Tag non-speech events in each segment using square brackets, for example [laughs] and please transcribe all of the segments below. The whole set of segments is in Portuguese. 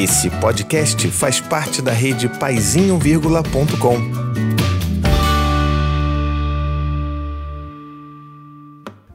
Esse podcast faz parte da rede paizinho.com.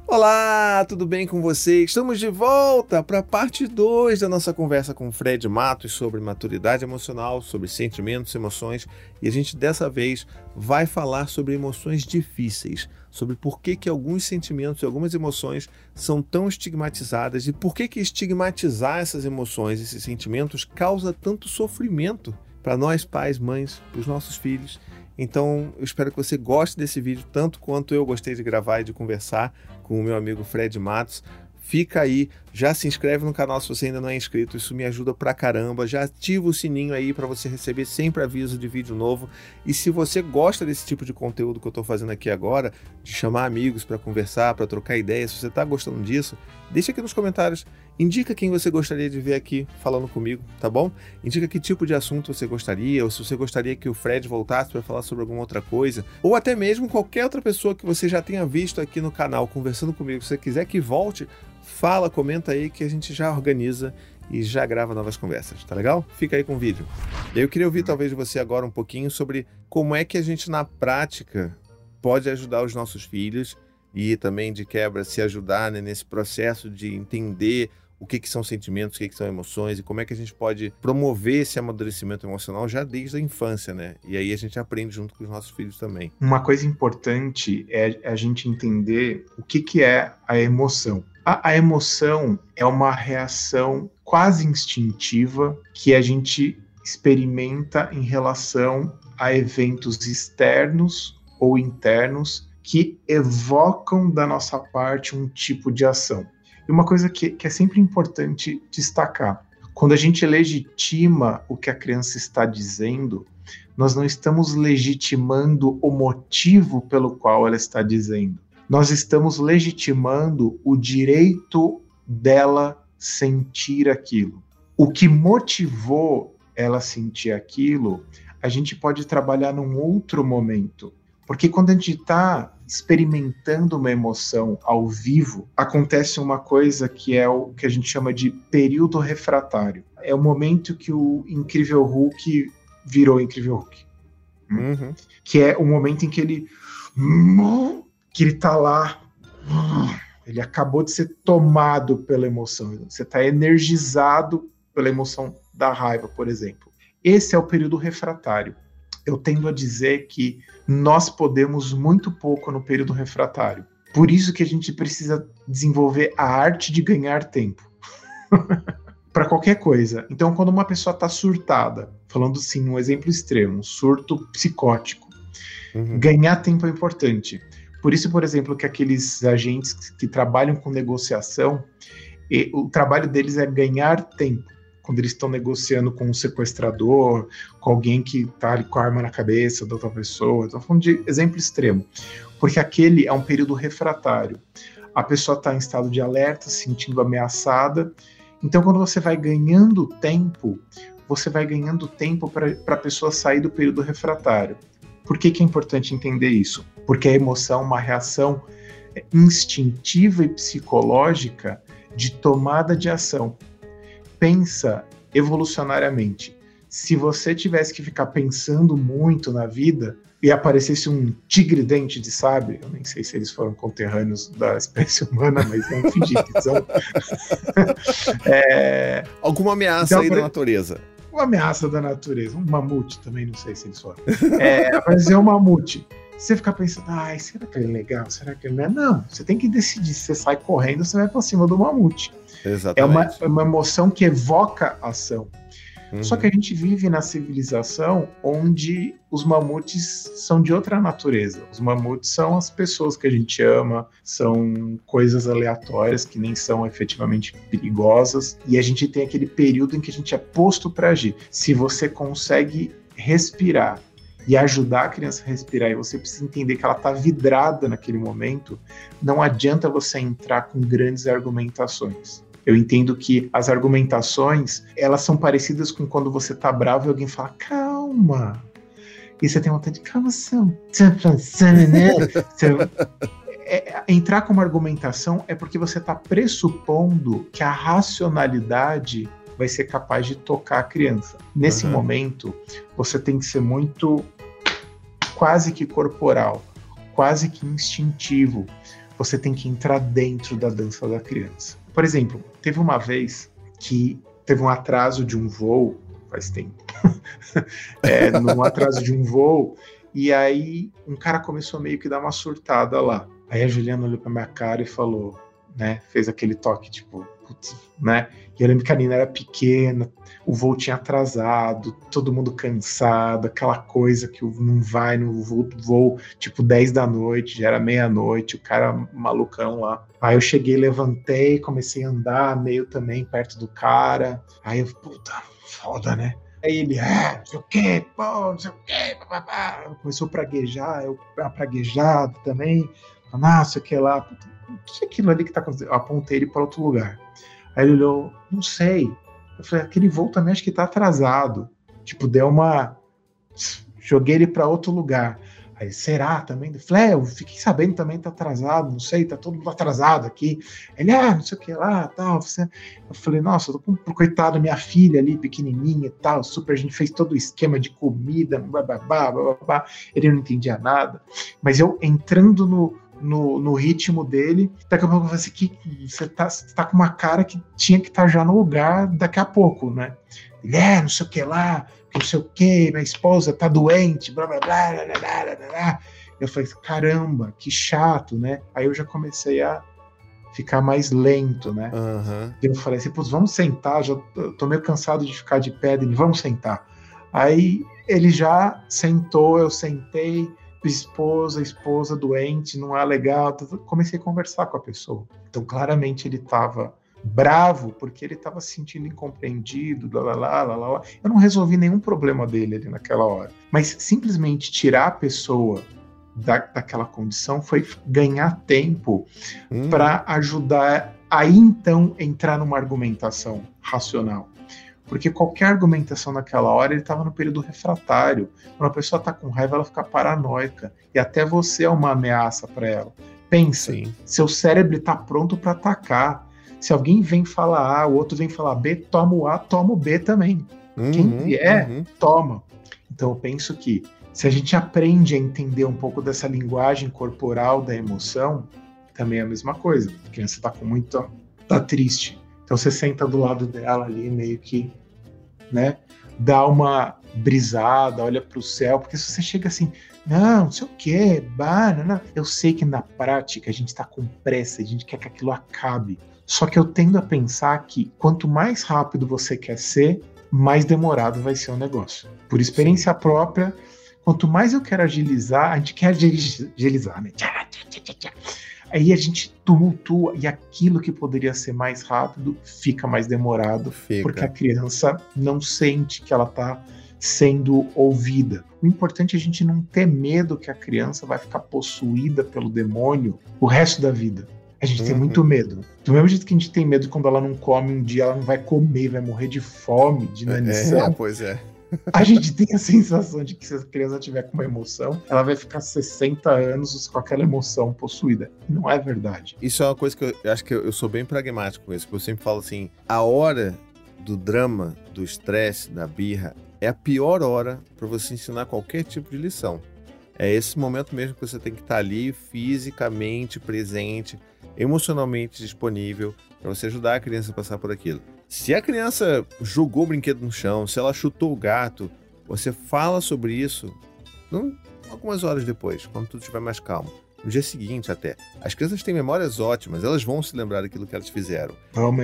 Olá, tudo bem com você? Estamos de volta para a parte 2 da nossa conversa com Fred Matos sobre maturidade emocional, sobre sentimentos, emoções, e a gente dessa vez vai falar sobre emoções difíceis, sobre por que, que alguns sentimentos e algumas emoções são tão estigmatizadas e por que, que estigmatizar essas emoções, esses sentimentos, causa tanto sofrimento para nós, pais, mães, para os nossos filhos. Então, eu espero que você goste desse vídeo tanto quanto eu gostei de gravar e de conversar com o meu amigo Fred Matos. Fica aí, já se inscreve no canal se você ainda não é inscrito, isso me ajuda pra caramba. Já ativa o sininho aí para você receber sempre aviso de vídeo novo. E se você gosta desse tipo de conteúdo que eu tô fazendo aqui agora, de chamar amigos para conversar, para trocar ideias, se você tá gostando disso, deixa aqui nos comentários. Indica quem você gostaria de ver aqui falando comigo, tá bom? Indica que tipo de assunto você gostaria, ou se você gostaria que o Fred voltasse para falar sobre alguma outra coisa, ou até mesmo qualquer outra pessoa que você já tenha visto aqui no canal conversando comigo, se você quiser que volte, fala, comenta aí que a gente já organiza e já grava novas conversas, tá legal? Fica aí com o vídeo. Eu queria ouvir talvez você agora um pouquinho sobre como é que a gente na prática pode ajudar os nossos filhos e também de quebra se ajudar né, nesse processo de entender o que, que são sentimentos, o que, que são emoções e como é que a gente pode promover esse amadurecimento emocional já desde a infância, né? E aí a gente aprende junto com os nossos filhos também. Uma coisa importante é a gente entender o que, que é a emoção. A, a emoção é uma reação quase instintiva que a gente experimenta em relação a eventos externos ou internos que evocam da nossa parte um tipo de ação. E uma coisa que, que é sempre importante destacar: quando a gente legitima o que a criança está dizendo, nós não estamos legitimando o motivo pelo qual ela está dizendo. Nós estamos legitimando o direito dela sentir aquilo. O que motivou ela sentir aquilo, a gente pode trabalhar num outro momento. Porque quando a gente está experimentando uma emoção ao vivo, acontece uma coisa que é o que a gente chama de período refratário. É o momento que o Incrível Hulk virou Incrível Hulk. Uhum. Que é o momento em que ele. que ele tá lá. Ele acabou de ser tomado pela emoção. Você está energizado pela emoção da raiva, por exemplo. Esse é o período refratário eu tendo a dizer que nós podemos muito pouco no período refratário. Por isso que a gente precisa desenvolver a arte de ganhar tempo. [laughs] para qualquer coisa. Então, quando uma pessoa está surtada, falando assim, um exemplo extremo, um surto psicótico, uhum. ganhar tempo é importante. Por isso, por exemplo, que aqueles agentes que trabalham com negociação, o trabalho deles é ganhar tempo quando eles estão negociando com um sequestrador, com alguém que está ali com a arma na cabeça da outra pessoa. Estou falando de exemplo extremo. Porque aquele é um período refratário. A pessoa está em estado de alerta, se sentindo ameaçada. Então, quando você vai ganhando tempo, você vai ganhando tempo para a pessoa sair do período refratário. Por que, que é importante entender isso? Porque a emoção é uma reação instintiva e psicológica de tomada de ação pensa evolucionariamente. Se você tivesse que ficar pensando muito na vida e aparecesse um tigre dente de sabre, eu nem sei se eles foram conterrâneos da [laughs] espécie humana, mas vamos fingir que são. [laughs] é... Alguma ameaça então, aí da natureza. Uma ameaça da natureza. Um mamute também, não sei se eles foram. É, apareceu um mamute você ficar pensando, ai, será que ele é legal? Será que ele não é? Não, você tem que decidir. Se você sai correndo, você vai para cima do mamute. Exatamente. É uma, é uma emoção que evoca ação. Uhum. Só que a gente vive na civilização onde os mamutes são de outra natureza. Os mamutes são as pessoas que a gente ama, são coisas aleatórias que nem são efetivamente perigosas. E a gente tem aquele período em que a gente é posto para agir. Se você consegue respirar e ajudar a criança a respirar e você precisa entender que ela está vidrada naquele momento, não adianta você entrar com grandes argumentações. Eu entendo que as argumentações, elas são parecidas com quando você tá bravo e alguém fala, calma. E você tem vontade de, calma, né? [laughs] é, entrar com uma argumentação é porque você está pressupondo que a racionalidade vai ser capaz de tocar a criança. Nesse uhum. momento, você tem que ser muito quase que corporal, quase que instintivo. Você tem que entrar dentro da dança da criança. Por exemplo, teve uma vez que teve um atraso de um voo, faz tempo, [laughs] é, num atraso de um voo, e aí um cara começou meio que dar uma surtada lá. Aí a Juliana olhou pra minha cara e falou, né, fez aquele toque, tipo, né? E eu lembro que a Nina era pequena, o voo tinha atrasado, todo mundo cansado, aquela coisa que não vai no voo, voo tipo 10 da noite, já era meia-noite, o cara malucão lá. Aí eu cheguei, levantei, comecei a andar meio também perto do cara. Aí eu, puta, foda, né? Aí ele, ah, não sei o quê, pô, não sei o quê. Começou a praguejar, eu praguejado também. Nossa, o que lá, puta, o que é aquilo ali que tá acontecendo? Eu apontei ele para outro lugar. Aí ele olhou, não sei. Eu falei, aquele voo também acho que tá atrasado. Tipo, deu uma. Joguei ele para outro lugar. Aí, será também? Eu falei, é, eu fiquei sabendo também tá atrasado, não sei, tá todo mundo atrasado aqui. Ele, ah, não sei o que lá, tal. Eu falei, nossa, eu tô com coitado minha filha ali, pequenininha e tal, super, a gente fez todo o esquema de comida, bababá, bababá. Ele não entendia nada. Mas eu entrando no, no, no ritmo dele. Daqui a pouco você, que, você, tá, você tá com uma cara que tinha que estar tá já no lugar daqui a pouco, né? Ele é, não sei o que lá, não sei o que, minha esposa tá doente, blá blá blá blá blá blá blá. Eu falei, caramba, que chato, né? Aí eu já comecei a ficar mais lento, né? Uhum. Eu falei assim, vamos sentar, já tô meio cansado de ficar de pé, ele, vamos sentar. Aí ele já sentou, eu sentei, esposa, esposa doente, não é legal. Comecei a conversar com a pessoa. Então, claramente, ele estava bravo porque ele estava se sentindo incompreendido, lá, lá, lá, lá. Eu não resolvi nenhum problema dele ali naquela hora. Mas simplesmente tirar a pessoa da, daquela condição foi ganhar tempo hum. para ajudar a então entrar numa argumentação racional. Porque qualquer argumentação naquela hora, ele estava no período refratário. Quando a pessoa está com raiva, ela fica paranoica. E até você é uma ameaça para ela. Pensa, Sim. seu cérebro está pronto para atacar. Se alguém vem falar A, o outro vem falar B, toma o A, toma o B também. Uhum, Quem vier, uhum. toma. Então eu penso que se a gente aprende a entender um pouco dessa linguagem corporal da emoção, também é a mesma coisa. A criança está com muito. tá triste. Então você senta do lado dela ali, meio que, né, dá uma brisada, olha para o céu, porque se você chega assim, não, não sei o que, banana, eu sei que na prática a gente está com pressa, a gente quer que aquilo acabe. Só que eu tendo a pensar que quanto mais rápido você quer ser, mais demorado vai ser o negócio. Por experiência própria, quanto mais eu quero agilizar, a gente quer agilizar, né? Aí a gente tumultua e aquilo que poderia ser mais rápido fica mais demorado, fica. porque a criança não sente que ela está sendo ouvida. O importante é a gente não ter medo que a criança vai ficar possuída pelo demônio o resto da vida. A gente uhum. tem muito medo. Do mesmo jeito que a gente tem medo quando ela não come um dia, ela não vai comer, vai morrer de fome, de inanição. É, pois é. [laughs] A gente tem a sensação de que se a criança tiver com uma emoção, ela vai ficar 60 anos com aquela emoção possuída. Não é verdade. Isso é uma coisa que eu, acho que eu, eu, sou bem pragmático com isso, porque eu sempre falo assim: a hora do drama, do estresse, da birra, é a pior hora para você ensinar qualquer tipo de lição. É esse momento mesmo que você tem que estar ali fisicamente presente, emocionalmente disponível para você ajudar a criança a passar por aquilo. Se a criança jogou o brinquedo no chão, se ela chutou o gato, você fala sobre isso não, algumas horas depois, quando tudo estiver mais calmo. No dia seguinte, até. As crianças têm memórias ótimas, elas vão se lembrar daquilo que elas fizeram.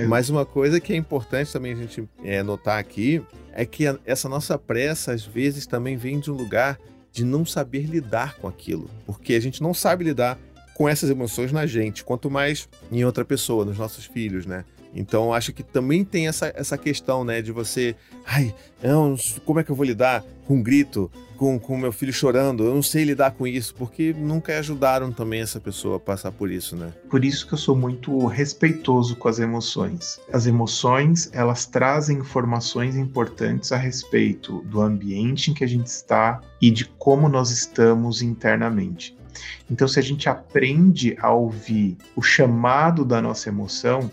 Mas uma coisa que é importante também a gente é, notar aqui é que a, essa nossa pressa, às vezes, também vem de um lugar de não saber lidar com aquilo. Porque a gente não sabe lidar com essas emoções na gente, quanto mais em outra pessoa, nos nossos filhos, né? Então acho que também tem essa, essa questão, né, de você, ai, não, como é que eu vou lidar com um grito, com com meu filho chorando? Eu não sei lidar com isso, porque nunca ajudaram também essa pessoa a passar por isso, né? Por isso que eu sou muito respeitoso com as emoções. As emoções, elas trazem informações importantes a respeito do ambiente em que a gente está e de como nós estamos internamente. Então, se a gente aprende a ouvir o chamado da nossa emoção,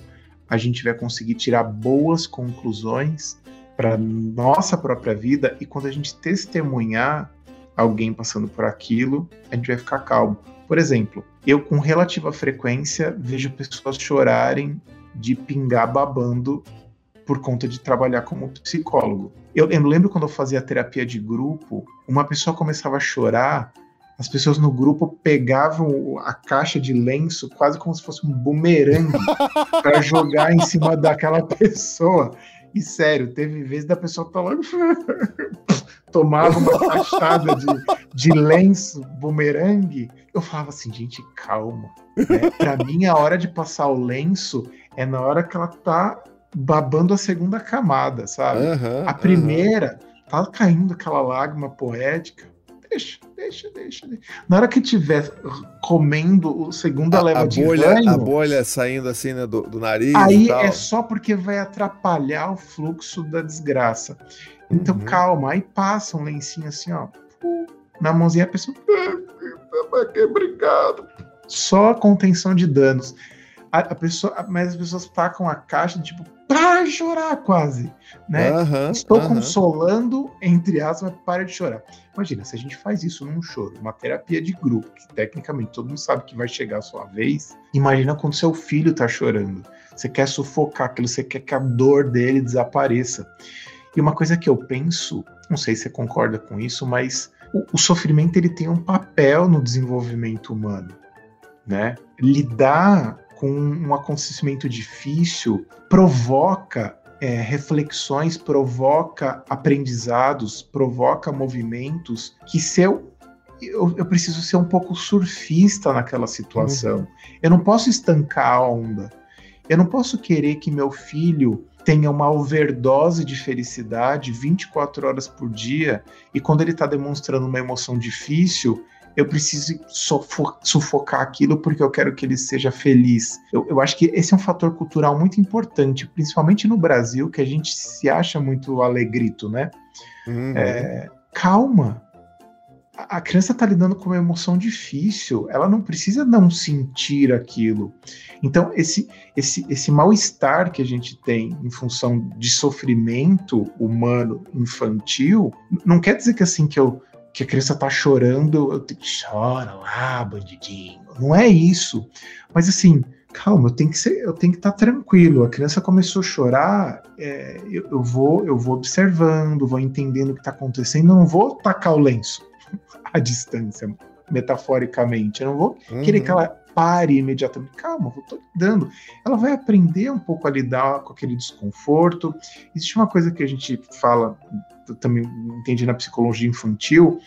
a gente vai conseguir tirar boas conclusões para nossa própria vida e quando a gente testemunhar alguém passando por aquilo, a gente vai ficar calmo. Por exemplo, eu com relativa frequência vejo pessoas chorarem de pingar babando por conta de trabalhar como psicólogo. Eu, eu lembro quando eu fazia terapia de grupo, uma pessoa começava a chorar as pessoas no grupo pegavam a caixa de lenço quase como se fosse um bumerangue [laughs] para jogar em cima daquela pessoa. E sério, teve vezes da pessoa tá lá, [laughs] tomava uma caixada de, de lenço, bumerangue. Eu falava assim, gente, calma. Né? Para mim, a hora de passar o lenço é na hora que ela tá babando a segunda camada, sabe? Uhum, a primeira, uhum. tá caindo aquela lágrima poética deixa, deixa, deixa, deixa. Na hora que tiver comendo o segunda a, leva a de bolha, a bolha saindo assim né, do, do nariz. Aí é só porque vai atrapalhar o fluxo da desgraça. Então uhum. calma, aí passa um lencinho assim, ó, na mãozinha a pessoa, obrigado. Só a contenção de danos. A, a, pessoa, mas as pessoas tacam a caixa tipo para chorar quase, né? Uhum, Estou uhum. consolando, entre aspas, para de chorar. Imagina, se a gente faz isso num choro, uma terapia de grupo, que tecnicamente todo mundo sabe que vai chegar a sua vez, imagina quando seu filho tá chorando. Você quer sufocar aquilo, você quer que a dor dele desapareça. E uma coisa que eu penso, não sei se você concorda com isso, mas o, o sofrimento ele tem um papel no desenvolvimento humano, né? Lidar com um acontecimento difícil provoca é, reflexões, provoca aprendizados, provoca movimentos que se eu, eu, eu preciso ser um pouco surfista naquela situação. Uhum. Eu não posso estancar a onda. Eu não posso querer que meu filho tenha uma overdose de felicidade 24 horas por dia e quando ele está demonstrando uma emoção difícil, eu preciso sufocar aquilo porque eu quero que ele seja feliz. Eu, eu acho que esse é um fator cultural muito importante, principalmente no Brasil, que a gente se acha muito alegrito, né? Uhum. É, calma. A criança está lidando com uma emoção difícil, ela não precisa não sentir aquilo. Então, esse, esse, esse mal-estar que a gente tem em função de sofrimento humano infantil, não quer dizer que assim que eu que a criança tá chorando, eu tenho, chora lá, bandidinho. Não é isso. Mas assim, calma, eu tenho que ser, eu tenho que estar tá tranquilo. A criança começou a chorar, é, eu, eu, vou, eu vou observando, vou entendendo o que está acontecendo. Eu não vou tacar o lenço [laughs] à distância, metaforicamente. Eu não vou uhum. querer que ela pare imediatamente. Calma, eu tô lidando. Ela vai aprender um pouco a lidar com aquele desconforto. Existe uma coisa que a gente fala também entendi na psicologia infantil,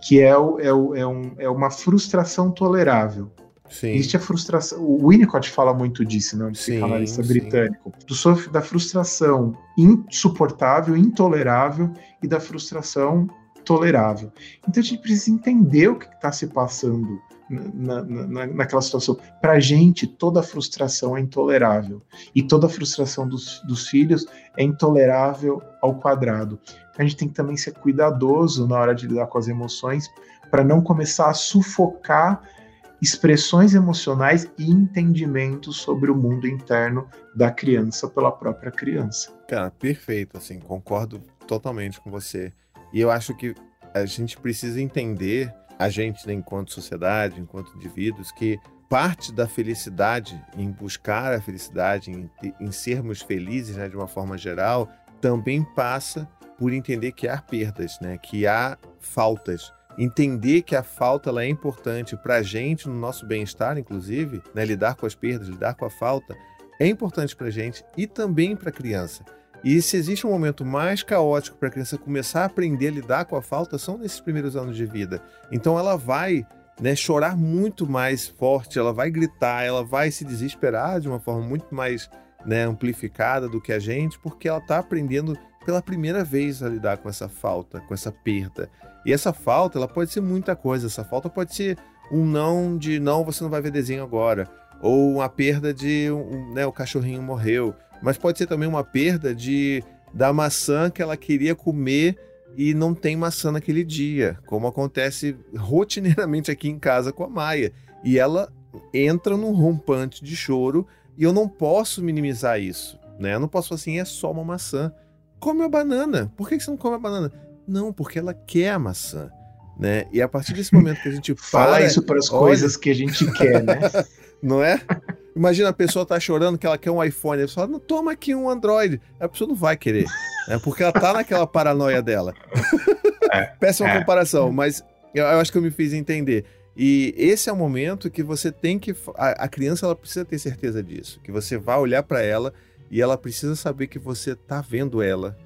que é, o, é, o, é, um, é uma frustração tolerável. Sim. Existe a frustração. O Winnicott fala muito disso, né? Um psicanalista britânico. Do sofre da frustração insuportável, intolerável e da frustração tolerável. Então a gente precisa entender o que está se passando na, na, naquela situação. Para a gente, toda frustração é intolerável. E toda frustração dos, dos filhos é intolerável ao quadrado. A gente tem que também ser cuidadoso na hora de lidar com as emoções, para não começar a sufocar expressões emocionais e entendimentos sobre o mundo interno da criança pela própria criança. Cara, perfeito, assim, concordo totalmente com você. E eu acho que a gente precisa entender a gente, né, enquanto sociedade, enquanto indivíduos, que parte da felicidade, em buscar a felicidade, em, em sermos felizes né, de uma forma geral, também passa por entender que há perdas, né, que há faltas. Entender que a falta ela é importante para a gente, no nosso bem-estar, inclusive, né, lidar com as perdas, lidar com a falta, é importante para a gente e também para a criança. E se existe um momento mais caótico para a criança começar a aprender a lidar com a falta, são nesses primeiros anos de vida. Então ela vai né, chorar muito mais forte, ela vai gritar, ela vai se desesperar de uma forma muito mais né, amplificada do que a gente, porque ela está aprendendo pela primeira vez a lidar com essa falta, com essa perda. E essa falta, ela pode ser muita coisa. Essa falta pode ser um não de não, você não vai ver desenho agora, ou uma perda de um, né, o cachorrinho morreu, mas pode ser também uma perda de da maçã que ela queria comer e não tem maçã naquele dia, como acontece rotineiramente aqui em casa com a Maia. E ela entra num rompante de choro E eu não posso minimizar isso, né? Eu não posso falar assim, é só uma maçã. Come a banana. Por que você não come a banana? Não, porque ela quer a maçã. Né? E a partir desse momento que a gente [laughs] fala isso para as coisas que a gente quer, né? [laughs] não é? Imagina a pessoa tá chorando que ela quer um iPhone, a pessoa fala, toma aqui um Android. A pessoa não vai querer, né? porque ela tá naquela paranoia dela. É, [laughs] Péssima é. comparação, mas eu, eu, acho que eu me fiz entender. E esse é o momento que você tem que. A, a criança ela precisa ter certeza disso. Que você vai olhar para ela e ela precisa saber que você tá vendo ela.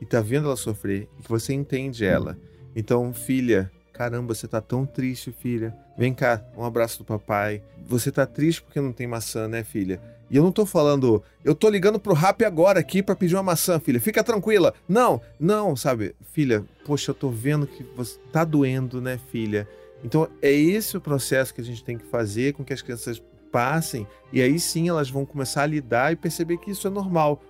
E tá vendo ela sofrer. E que você entende ela. Então, filha, caramba, você tá tão triste, filha. Vem cá, um abraço do papai. Você tá triste porque não tem maçã, né, filha? E eu não tô falando, eu tô ligando pro Rap agora aqui para pedir uma maçã, filha. Fica tranquila. Não, não, sabe? Filha, poxa, eu tô vendo que você tá doendo, né, filha? Então é esse o processo que a gente tem que fazer com que as crianças passem e aí sim elas vão começar a lidar e perceber que isso é normal,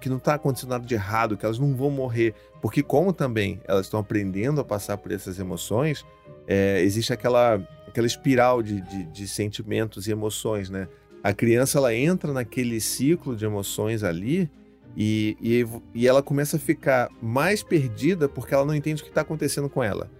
que, não está acontecendo nada de errado, que elas não vão morrer, porque como também elas estão aprendendo a passar por essas emoções, é, existe aquela, aquela espiral de, de, de sentimentos e emoções, né? a criança ela entra naquele ciclo de emoções ali e, e, e ela começa a ficar mais perdida porque ela não entende o que está acontecendo com ela.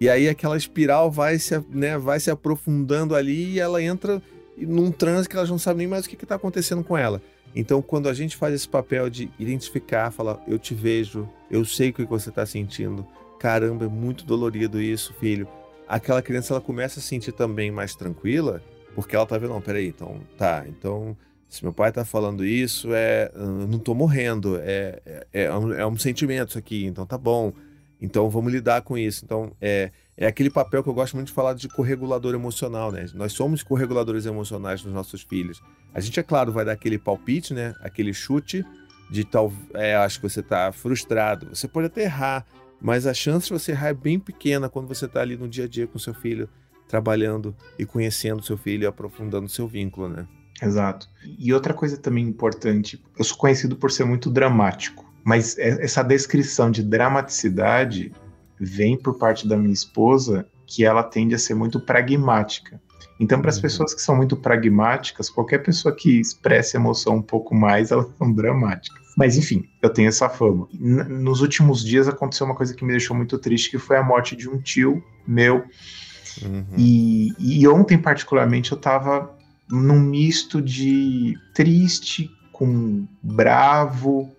E aí aquela espiral vai se, né, vai se aprofundando ali e ela entra num transe que ela não sabe nem mais o que está acontecendo com ela. Então, quando a gente faz esse papel de identificar, falar, eu te vejo, eu sei o que você está sentindo, caramba, é muito dolorido isso, filho. Aquela criança ela começa a sentir também mais tranquila porque ela tá vendo, não, peraí, então, tá, então, se meu pai tá falando isso, é, eu não tô morrendo, é, é, é, um, é um sentimento isso aqui, então tá bom, então vamos lidar com isso. Então, é, é aquele papel que eu gosto muito de falar de corregulador emocional, né? Nós somos correguladores emocionais dos nossos filhos. A gente, é claro, vai dar aquele palpite, né? Aquele chute de tal, é, acho que você tá frustrado. Você pode até errar, mas a chance de você errar é bem pequena quando você tá ali no dia a dia com seu filho trabalhando e conhecendo seu filho e aprofundando seu vínculo, né? Exato. E outra coisa também importante, eu sou conhecido por ser muito dramático, mas é, essa descrição de dramaticidade vem por parte da minha esposa, que ela tende a ser muito pragmática. Então, para as uhum. pessoas que são muito pragmáticas, qualquer pessoa que expresse emoção um pouco mais, [laughs] elas são dramáticas. Mas enfim, eu tenho essa fama. Nos últimos dias aconteceu uma coisa que me deixou muito triste, que foi a morte de um tio meu Uhum. E, e ontem, particularmente, eu tava num misto de triste com bravo.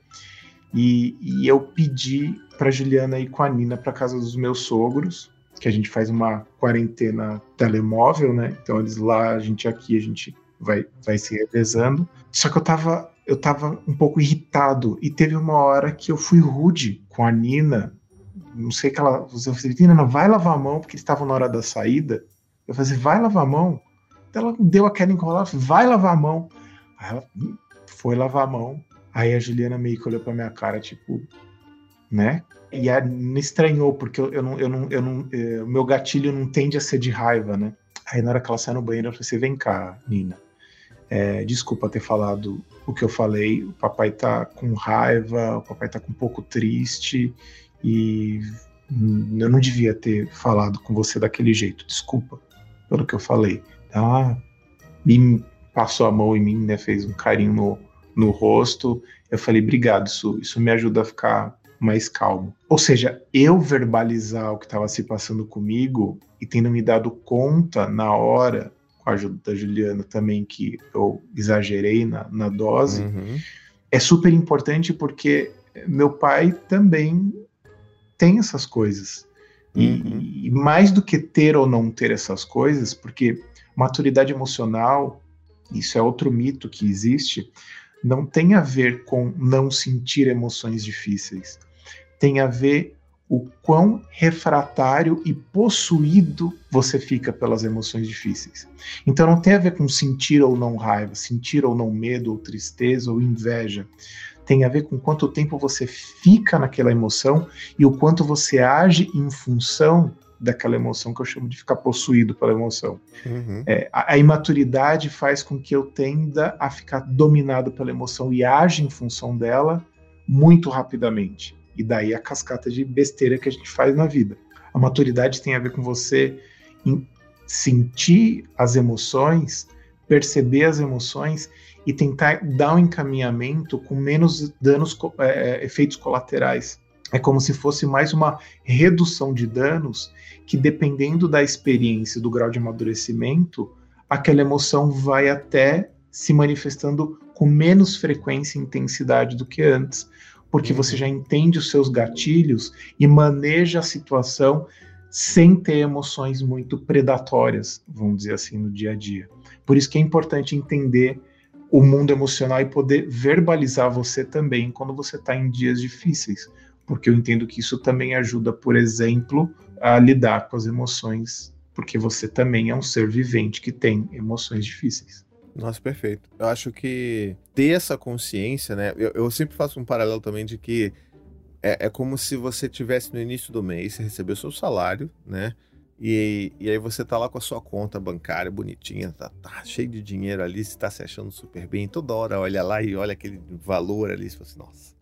E, e eu pedi para Juliana ir com a Nina para casa dos meus sogros, que a gente faz uma quarentena telemóvel, né? Então eles lá, a gente aqui, a gente vai, vai se revezando. Só que eu tava, eu tava um pouco irritado e teve uma hora que eu fui rude com a Nina não sei que ela. Você falou, não, vai lavar a mão, porque eles estavam na hora da saída. Eu falei, vai lavar a mão. Ela deu aquela enrolada, vai lavar a mão. Aí ela foi lavar a mão. Aí a Juliana meio que olhou pra minha cara, tipo, né? E a, me estranhou, porque eu, eu não, eu não, eu não, eh, o meu gatilho não tende a ser de raiva, né? Aí na hora que ela sai no banheiro, eu falei assim, vem cá, Nina. É, desculpa ter falado o que eu falei. O papai tá com raiva, o papai tá com um pouco triste e eu não devia ter falado com você daquele jeito, desculpa pelo que eu falei. Ela me passou a mão em mim, né, fez um carinho no, no rosto. Eu falei, obrigado, isso, isso me ajuda a ficar mais calmo. Ou seja, eu verbalizar o que estava se passando comigo e tendo me dado conta na hora, com a ajuda da Juliana também, que eu exagerei na, na dose, uhum. é super importante porque meu pai também tem essas coisas. Uhum. E, e, mais do que ter ou não ter essas coisas, porque maturidade emocional, isso é outro mito que existe, não tem a ver com não sentir emoções difíceis. Tem a ver o quão refratário e possuído você fica pelas emoções difíceis. Então não tem a ver com sentir ou não raiva, sentir ou não medo, ou tristeza, ou inveja tem a ver com quanto tempo você fica naquela emoção e o quanto você age em função daquela emoção que eu chamo de ficar possuído pela emoção. Uhum. É, a, a, imaturidade faz com que eu tenda a ficar dominado pela emoção e age em função dela muito rapidamente. E daí a cascata de besteira que a gente faz na vida. A maturidade tem a ver com você sentir as emoções perceber as emoções e tentar dar um encaminhamento com menos danos, é, efeitos colaterais. É como se fosse mais uma redução de danos que, dependendo da experiência, do grau de amadurecimento, aquela emoção vai até se manifestando com menos frequência e intensidade do que antes, porque uhum. você já entende os seus gatilhos e maneja a situação sem ter emoções muito predatórias, vamos dizer assim, no dia a dia. Por isso que é importante entender o mundo emocional e poder verbalizar você também quando você está em dias difíceis, porque eu entendo que isso também ajuda, por exemplo, a lidar com as emoções, porque você também é um ser vivente que tem emoções difíceis. Nossa, perfeito. Eu acho que ter essa consciência, né? Eu, eu sempre faço um paralelo também de que é, é, como se você tivesse no início do mês, você recebeu seu salário, né? E, e aí você tá lá com a sua conta bancária bonitinha, tá, tá cheio de dinheiro ali, você tá se achando super bem. Toda hora olha lá e olha aquele valor ali, você fala assim, nossa,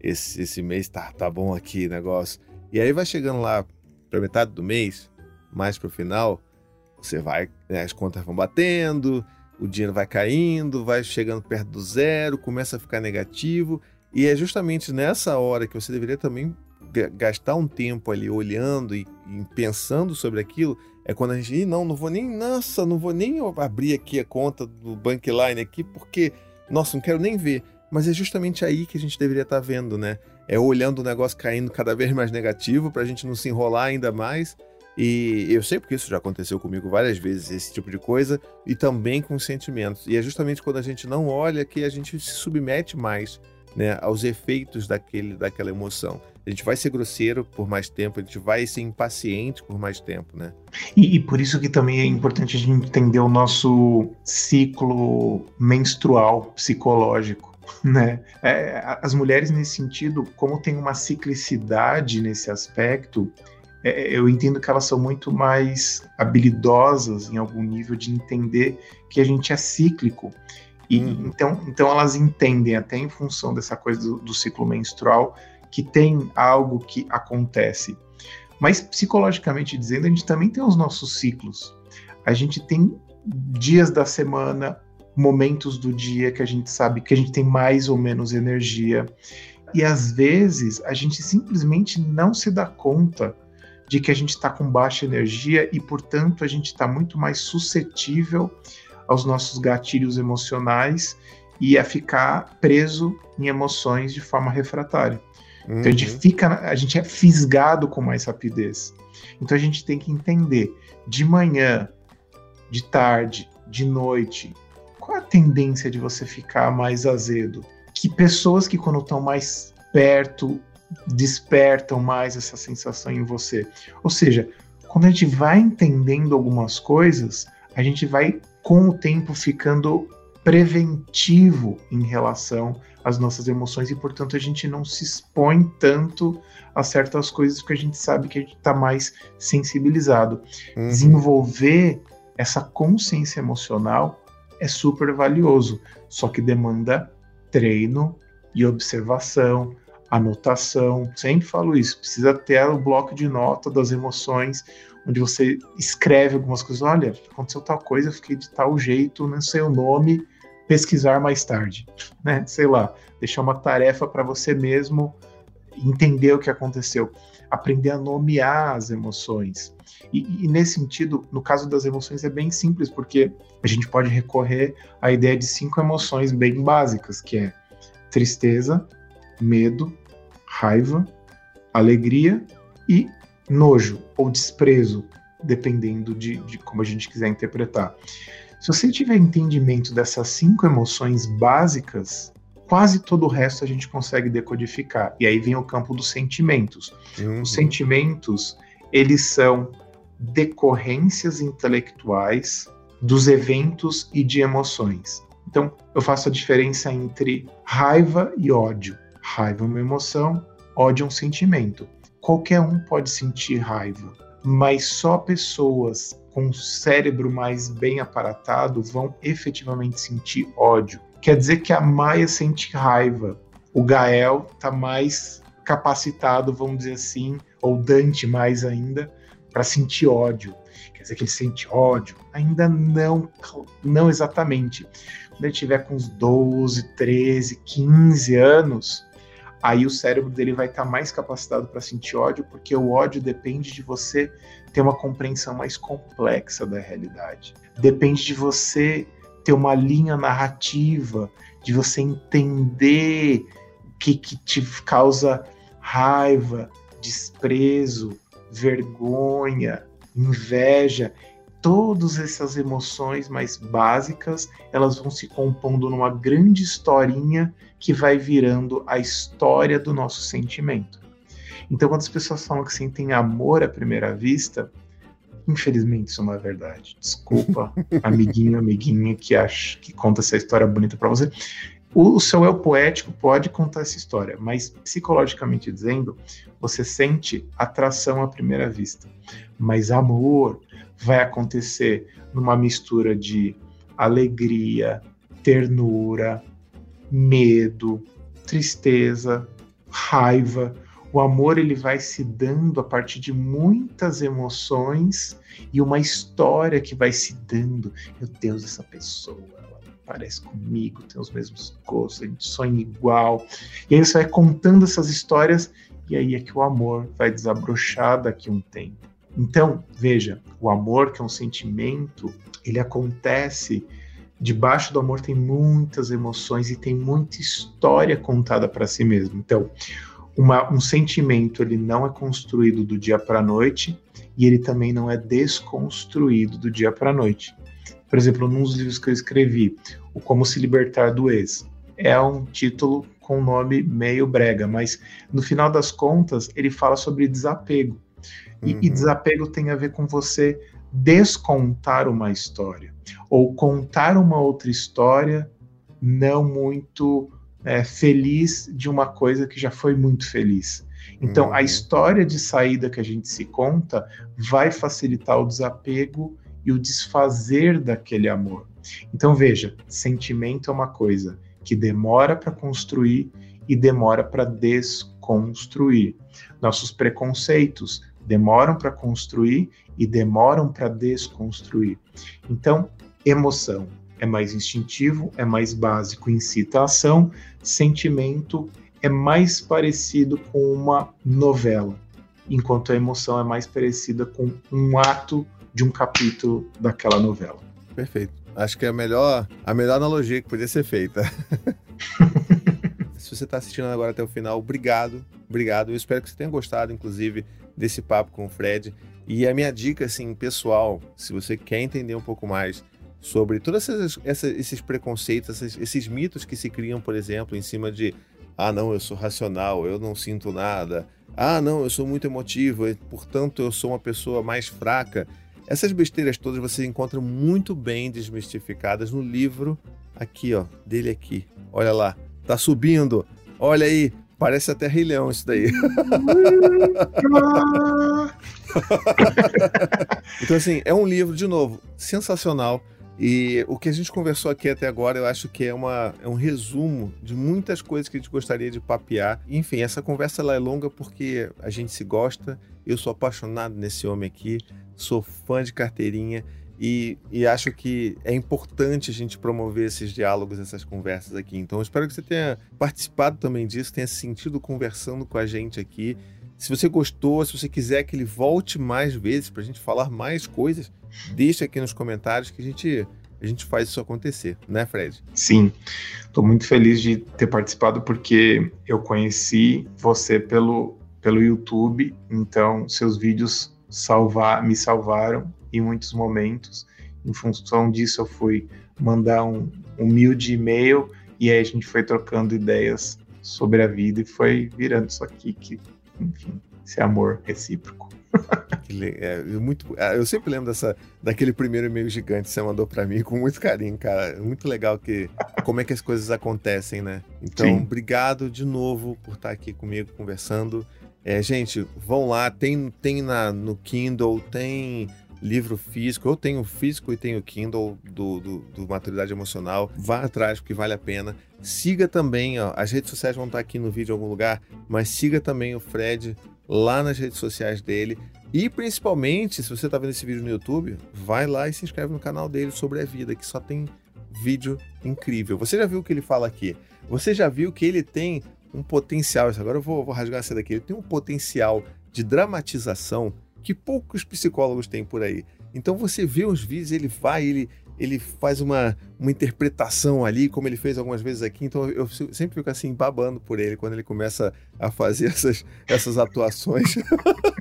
esse, esse mês tá, tá bom aqui negócio. E aí vai chegando lá pra metade do mês, mais pro final, você vai, né, as contas vão batendo, o dinheiro vai caindo, vai chegando perto do zero, começa a ficar negativo. E é justamente nessa hora que você deveria também gastar um tempo ali olhando e, e, pensando sobre aquilo, é quando a gente, não, não vou nem, nossa, não vou nem abrir aqui a conta do Bankline aqui, porque, nossa, não quero nem ver. Mas é justamente aí que a gente deveria estar vendo, né? É olhando o negócio caindo cada vez mais negativo para a gente não se enrolar ainda mais e eu sei porque isso já aconteceu comigo várias vezes, esse tipo de coisa, e também com sentimentos. E é justamente quando a gente não olha que a gente se submete mais né, aos efeitos daquele, daquela emoção. A gente vai ser grosseiro por mais tempo, a gente vai ser impaciente por mais tempo, né? E, e por isso que também é importante a gente entender o nosso ciclo menstrual psicológico. [laughs] Né? É, as mulheres, nesse sentido, como tem uma ciclicidade nesse aspecto, eu entendo que elas são muito mais habilidosas em algum nível de entender que a gente é cíclico. E hum. então, então elas entendem, até em função dessa coisa do, do ciclo menstrual, que tem algo que acontece. Mas psicologicamente dizendo, a gente também tem os nossos ciclos. A gente tem dias da semana, momentos do dia que a gente sabe que a gente tem mais ou menos energia. E às vezes a gente simplesmente não se dá conta de que a gente está com baixa energia e, portanto, a gente está muito mais suscetível aos nossos gatilhos emocionais e a ficar preso em emoções de forma refratária. Uhum. Então a gente uhum. fica, a gente é fisgado com mais rapidez. Então a gente tem que entender de manhã, de tarde, de noite, qual é a tendência de você ficar mais azedo? Que pessoas que quando estão mais perto despertam mais essa sensação em você. Ou seja, quando a gente vai entendendo algumas coisas, a gente vai com o tempo ficando preventivo em relação às nossas emoções e, portanto, a gente não se expõe tanto a certas coisas porque a gente sabe que a gente está mais sensibilizado. Uhum. Desenvolver essa consciência emocional é super valioso, só que demanda treino e observação, anotação, sempre falo isso, precisa ter o bloco de nota das emoções, onde você escreve algumas coisas, olha, aconteceu tal coisa, eu fiquei de tal jeito, não sei o nome, pesquisar mais tarde, né? Sei lá, deixar uma tarefa para você mesmo entender o que aconteceu, aprender a nomear as emoções. E, e, nesse sentido, no caso das emoções é bem simples, porque a gente pode recorrer à ideia de cinco emoções bem básicas, que é tristeza, medo, raiva, alegria e nojo ou desprezo, dependendo de, de como a gente quiser interpretar. Se você tiver entendimento dessas cinco emoções básicas, quase todo o resto a gente consegue decodificar. E aí vem o campo dos sentimentos. Uhum. Os sentimentos, eles são decorrências intelectuais dos eventos e de emoções. Então, eu faço a diferença entre raiva e ódio. Raiva é uma emoção, ódio é um sentimento. Qualquer um pode sentir raiva, mas só pessoas com cérebro mais bem aparatado vão efetivamente sentir ódio. Quer dizer que a Maia sente raiva, o Gael está mais capacitado, vamos dizer assim, ou Dante mais ainda, para sentir ódio. Quer dizer que ele sente ódio? Ainda não, não exatamente. Quando ele tiver com uns 12, 13, 15 anos, aí o cérebro dele vai estar tá mais capacitado para sentir ódio, porque o ódio depende de você ter uma compreensão mais complexa da realidade. Depende de você ter uma linha narrativa, de você entender o que, que te causa raiva, desprezo, vergonha, inveja, todas essas emoções mais básicas, elas vão se compondo numa grande historinha que vai virando a história do nosso sentimento. Então, quando as pessoas falam que sentem amor à primeira vista, infelizmente isso não é verdade. Desculpa, [laughs] amiguinho, amiguinha que acha que conta essa história bonita para você. O, seu eu poético pode contar essa história, mas psicologicamente dizendo, você sente atração à primeira vista. Mas amor vai acontecer numa mistura de alegria, ternura, medo, tristeza, raiva. O amor ele vai se dando a partir de muitas emoções e uma história que vai se dando. Meu Deus, essa pessoa, parece comigo, tem os mesmos gostos, a gente sonha igual. E aí você vai contando essas histórias e aí é que o amor vai desabrochar daqui a um tempo. Então, veja, o amor, que é um sentimento, ele acontece debaixo do amor tem muitas emoções e tem muita história contada para si mesmo. Então, uma, um sentimento ele não é construído do dia para a noite e ele também não é desconstruído do dia para a noite. Por exemplo, num dos livros que eu escrevi, O Como Se Libertar do Ex, é um título com nome meio brega, mas no final das contas ele fala sobre desapego. E, uhum. e desapego tem a ver com você descontar uma história ou contar uma outra história não muito é, feliz de uma coisa que já foi muito feliz. Então, uhum. a história de saída que a gente se conta vai facilitar o desapego e o desfazer daquele amor. Então veja, sentimento é uma coisa que demora para construir e demora para desconstruir. Nossos preconceitos demoram para construir e demoram para desconstruir. Então, emoção é mais instintivo, é mais básico, incita a ação, sentimento é mais parecido com uma novela, enquanto a emoção é mais parecida com um ato de um capítulo daquela novela. Perfeito. Acho que é a melhor, a melhor analogia que podia ser feita. [laughs] Se você está assistindo agora até o final, obrigado, obrigado. Eu espero que você tenha gostado, inclusive, desse papo com o Fred. E a minha dica, assim, pessoal, se você quer entender um pouco mais sobre todos esses, esses preconceitos, esses, esses mitos que se criam, por exemplo, em cima de ah, não, eu sou racional, eu não sinto nada. Ah, não, eu sou muito emotivo, portanto eu sou uma pessoa mais fraca. Essas besteiras todas você encontra muito bem desmistificadas no livro aqui, ó, dele aqui. Olha lá, tá subindo. Olha aí, parece até Rei Leão isso daí. [laughs] então assim, é um livro de novo sensacional. E o que a gente conversou aqui até agora, eu acho que é, uma, é um resumo de muitas coisas que a gente gostaria de papear. Enfim, essa conversa ela é longa porque a gente se gosta. Eu sou apaixonado nesse homem aqui sou fã de carteirinha e, e, acho que é importante a gente promover esses diálogos, essas conversas aqui. Então, espero que você tenha participado também disso, tenha se sentido conversando com a gente aqui. Se você gostou, se você quiser que ele volte mais vezes para a gente falar mais coisas, deixa aqui nos comentários que a gente, a gente faz isso acontecer, né, Fred? Sim, estou muito feliz de ter participado porque eu conheci você pelo, pelo YouTube, então seus vídeos salvar, me salvaram em muitos momentos. Em função disso, eu fui mandar um humilde e-mail e aí a gente foi trocando ideias sobre a vida e foi virando isso aqui que, enfim, esse amor recíproco. [laughs] É, muito, é, eu sempre lembro dessa, daquele primeiro e-mail gigante que você mandou para mim [laughs] com muito carinho, cara. É muito legal que como é que as coisas acontecem, né? Então, Sim. obrigado de novo por estar aqui comigo conversando. É, gente, vão lá, tem, tem na, no Kindle, tem livro físico. Eu tenho físico e tenho Kindle do, do, do, Maturidade Emocional. Vá atrás, porque vale a pena. Siga também, ó, as redes sociais vão estar aqui no vídeo em algum lugar, mas siga também o Fred lá nas redes sociais dele. E principalmente, se você está vendo esse vídeo no YouTube, vai lá e se inscreve no canal dele sobre a vida, que só tem vídeo incrível. Você já viu o que ele fala aqui? Você já viu que ele tem um potencial, agora eu vou, vou rasgar essa daqui, ele tem um potencial de dramatização que poucos psicólogos têm por aí. Então você vê os vídeos, ele vai, ele, ele faz uma, uma interpretação ali, como ele fez algumas vezes aqui. Então eu sempre fico assim babando por ele quando ele começa a fazer [laughs] essas, essas atuações.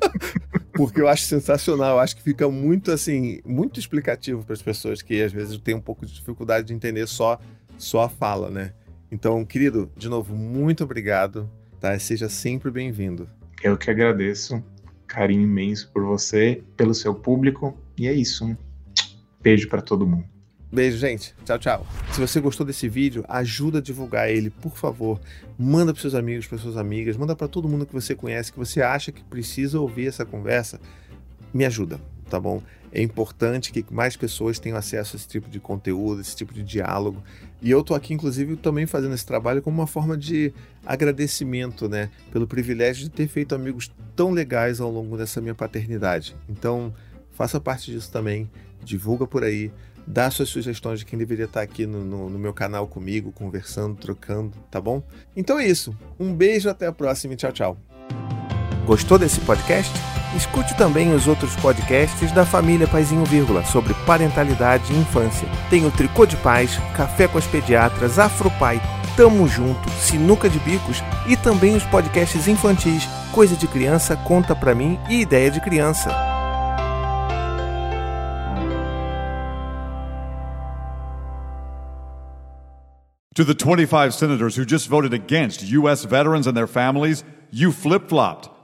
[laughs] Porque eu acho sensacional, eu acho que fica muito assim, muito explicativo para as pessoas que às vezes têm um pouco de dificuldade de entender só, só a fala, né? Então, querido, de novo, muito obrigado, tá? Seja sempre bem-vindo. Eu que agradeço. Carinho imenso por você, pelo seu público. E é isso. Beijo para todo mundo. Beijo, gente. Tchau, tchau. Se você gostou desse vídeo, ajuda a divulgar ele, por favor. Manda para seus amigos, para suas amigas, manda para todo mundo que você conhece, que você acha que precisa ouvir essa conversa. Me ajuda, tá bom? É importante que mais pessoas tenham acesso a esse tipo de conteúdo, esse tipo de diálogo. E eu tô aqui, inclusive, também fazendo esse trabalho como uma forma de agradecimento, né? Pelo privilégio de ter feito amigos tão legais ao longo dessa minha paternidade. Então, faça parte disso também, divulga por aí, dá suas sugestões de quem deveria estar aqui no, no, no meu canal comigo, conversando, trocando, tá bom? Então é isso. Um beijo, até a próxima e tchau, tchau. Gostou desse podcast? Escute também os outros podcasts da família Paizinho Vírgula sobre parentalidade e infância. Tem o Tricô de Paz, Café com as Pediatras, Afropai, Tamo Junto, Sinuca de Bicos e também os podcasts infantis Coisa de Criança, Conta Pra Mim e Ideia de Criança. To the 25 senators who just voted against U.S. veterans and their families, you flip flopped